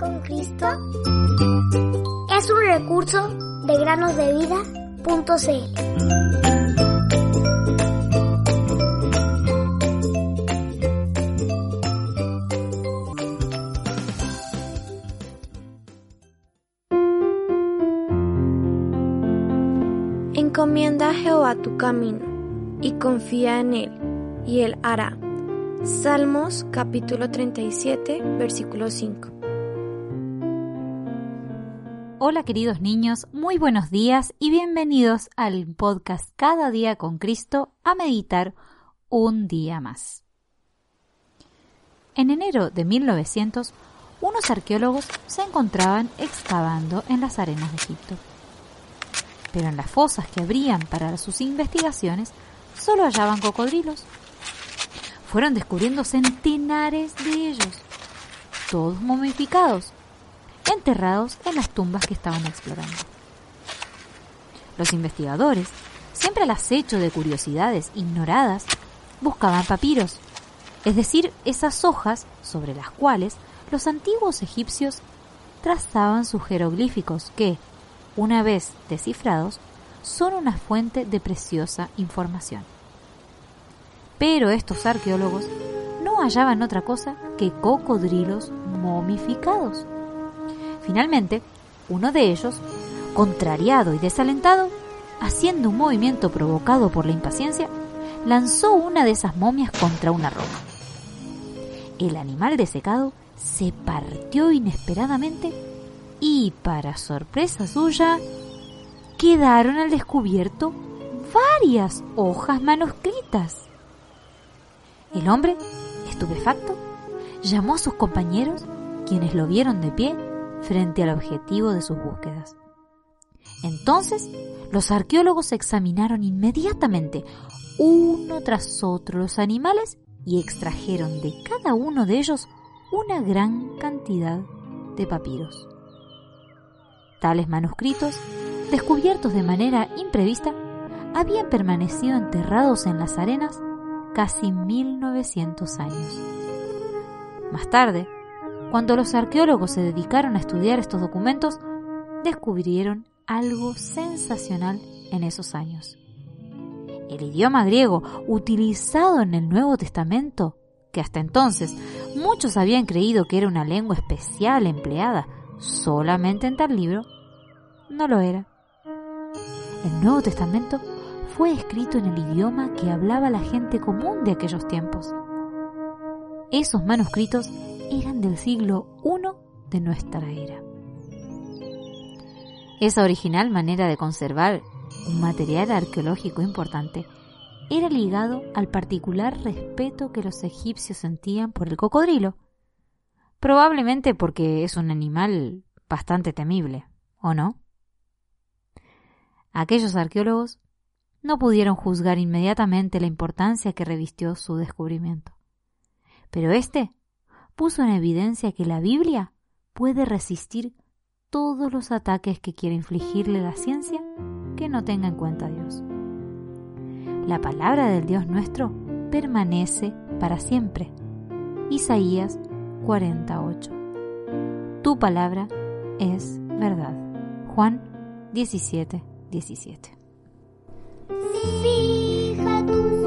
con Cristo es un recurso de granosdevida.cl. Encomienda a Jehová tu camino y confía en él, y él hará. Salmos capítulo 37, versículo 5. Hola queridos niños, muy buenos días y bienvenidos al podcast Cada día con Cristo a meditar un día más. En enero de 1900, unos arqueólogos se encontraban excavando en las arenas de Egipto. Pero en las fosas que abrían para sus investigaciones solo hallaban cocodrilos fueron descubriendo centenares de ellos, todos momificados, enterrados en las tumbas que estaban explorando. Los investigadores, siempre al acecho de curiosidades ignoradas, buscaban papiros, es decir, esas hojas sobre las cuales los antiguos egipcios trazaban sus jeroglíficos que, una vez descifrados, son una fuente de preciosa información. Pero estos arqueólogos no hallaban otra cosa que cocodrilos momificados. Finalmente, uno de ellos, contrariado y desalentado, haciendo un movimiento provocado por la impaciencia, lanzó una de esas momias contra una roca. El animal desecado se partió inesperadamente y, para sorpresa suya, quedaron al descubierto varias hojas manuscritas. El hombre, estupefacto, llamó a sus compañeros, quienes lo vieron de pie frente al objetivo de sus búsquedas. Entonces, los arqueólogos examinaron inmediatamente uno tras otro los animales y extrajeron de cada uno de ellos una gran cantidad de papiros. Tales manuscritos, descubiertos de manera imprevista, habían permanecido enterrados en las arenas casi 1900 años. Más tarde, cuando los arqueólogos se dedicaron a estudiar estos documentos, descubrieron algo sensacional en esos años. El idioma griego utilizado en el Nuevo Testamento, que hasta entonces muchos habían creído que era una lengua especial empleada solamente en tal libro, no lo era. El Nuevo Testamento fue escrito en el idioma que hablaba la gente común de aquellos tiempos. Esos manuscritos eran del siglo I de nuestra era. Esa original manera de conservar un material arqueológico importante era ligado al particular respeto que los egipcios sentían por el cocodrilo, probablemente porque es un animal bastante temible, ¿o no? Aquellos arqueólogos no pudieron juzgar inmediatamente la importancia que revistió su descubrimiento. Pero éste puso en evidencia que la Biblia puede resistir todos los ataques que quiere infligirle la ciencia que no tenga en cuenta a Dios. La palabra del Dios nuestro permanece para siempre. Isaías 48. Tu palabra es verdad. Juan 17, 17. Fija tus ojos